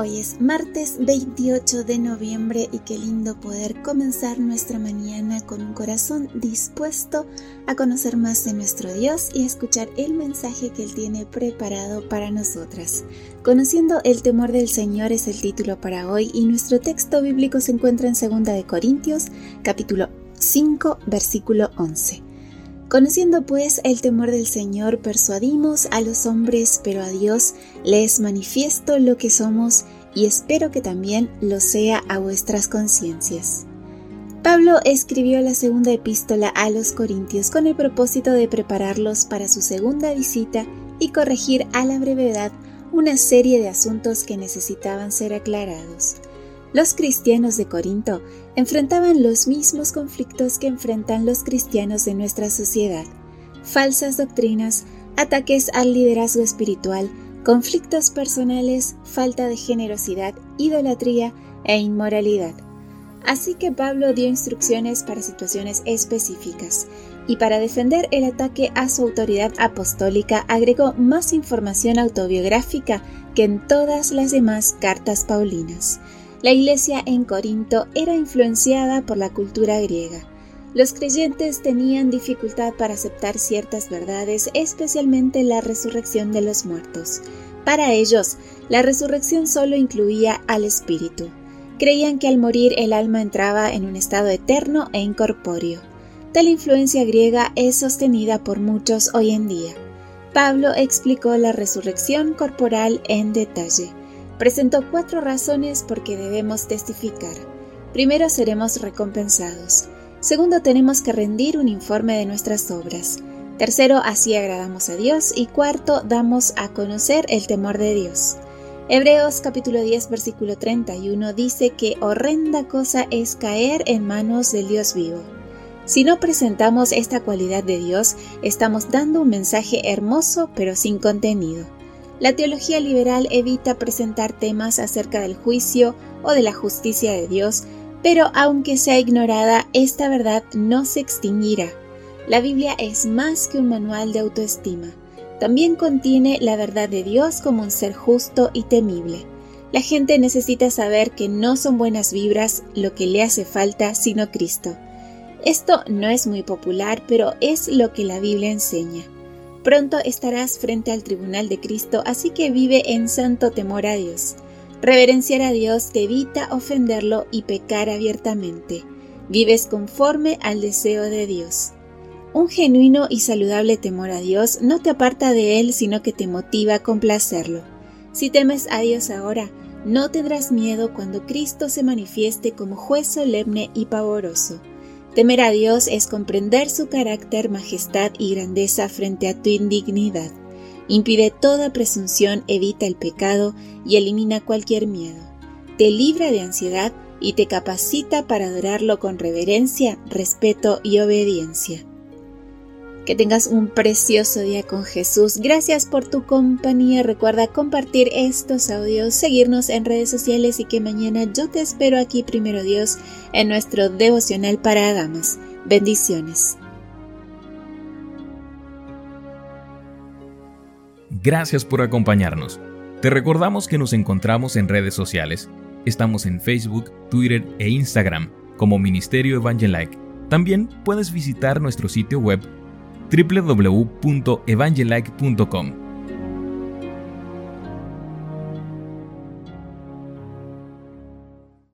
Hoy es martes 28 de noviembre y qué lindo poder comenzar nuestra mañana con un corazón dispuesto a conocer más de nuestro Dios y a escuchar el mensaje que Él tiene preparado para nosotras. Conociendo el temor del Señor es el título para hoy y nuestro texto bíblico se encuentra en 2 de Corintios capítulo 5 versículo 11. Conociendo pues el temor del Señor, persuadimos a los hombres, pero a Dios le es manifiesto lo que somos y espero que también lo sea a vuestras conciencias. Pablo escribió la segunda epístola a los Corintios con el propósito de prepararlos para su segunda visita y corregir a la brevedad una serie de asuntos que necesitaban ser aclarados. Los cristianos de Corinto enfrentaban los mismos conflictos que enfrentan los cristianos de nuestra sociedad. Falsas doctrinas, ataques al liderazgo espiritual, conflictos personales, falta de generosidad, idolatría e inmoralidad. Así que Pablo dio instrucciones para situaciones específicas y para defender el ataque a su autoridad apostólica agregó más información autobiográfica que en todas las demás cartas paulinas. La iglesia en Corinto era influenciada por la cultura griega. Los creyentes tenían dificultad para aceptar ciertas verdades, especialmente la resurrección de los muertos. Para ellos, la resurrección solo incluía al espíritu. Creían que al morir el alma entraba en un estado eterno e incorpóreo. Tal influencia griega es sostenida por muchos hoy en día. Pablo explicó la resurrección corporal en detalle presentó cuatro razones por qué debemos testificar. Primero, seremos recompensados. Segundo, tenemos que rendir un informe de nuestras obras. Tercero, así agradamos a Dios. Y cuarto, damos a conocer el temor de Dios. Hebreos capítulo 10 versículo 31 dice que horrenda cosa es caer en manos del Dios vivo. Si no presentamos esta cualidad de Dios, estamos dando un mensaje hermoso pero sin contenido. La teología liberal evita presentar temas acerca del juicio o de la justicia de Dios, pero aunque sea ignorada, esta verdad no se extinguirá. La Biblia es más que un manual de autoestima. También contiene la verdad de Dios como un ser justo y temible. La gente necesita saber que no son buenas vibras lo que le hace falta, sino Cristo. Esto no es muy popular, pero es lo que la Biblia enseña. Pronto estarás frente al tribunal de Cristo, así que vive en santo temor a Dios. Reverenciar a Dios te evita ofenderlo y pecar abiertamente. Vives conforme al deseo de Dios. Un genuino y saludable temor a Dios no te aparta de Él, sino que te motiva a complacerlo. Si temes a Dios ahora, no tendrás miedo cuando Cristo se manifieste como juez solemne y pavoroso. Temer a Dios es comprender su carácter, majestad y grandeza frente a tu indignidad. Impide toda presunción, evita el pecado y elimina cualquier miedo. Te libra de ansiedad y te capacita para adorarlo con reverencia, respeto y obediencia. Que tengas un precioso día con Jesús. Gracias por tu compañía. Recuerda compartir estos audios, seguirnos en redes sociales y que mañana yo te espero aquí, primero Dios, en nuestro devocional para damas. Bendiciones. Gracias por acompañarnos. Te recordamos que nos encontramos en redes sociales. Estamos en Facebook, Twitter e Instagram como Ministerio Evangelike. También puedes visitar nuestro sitio web www.evangelike.com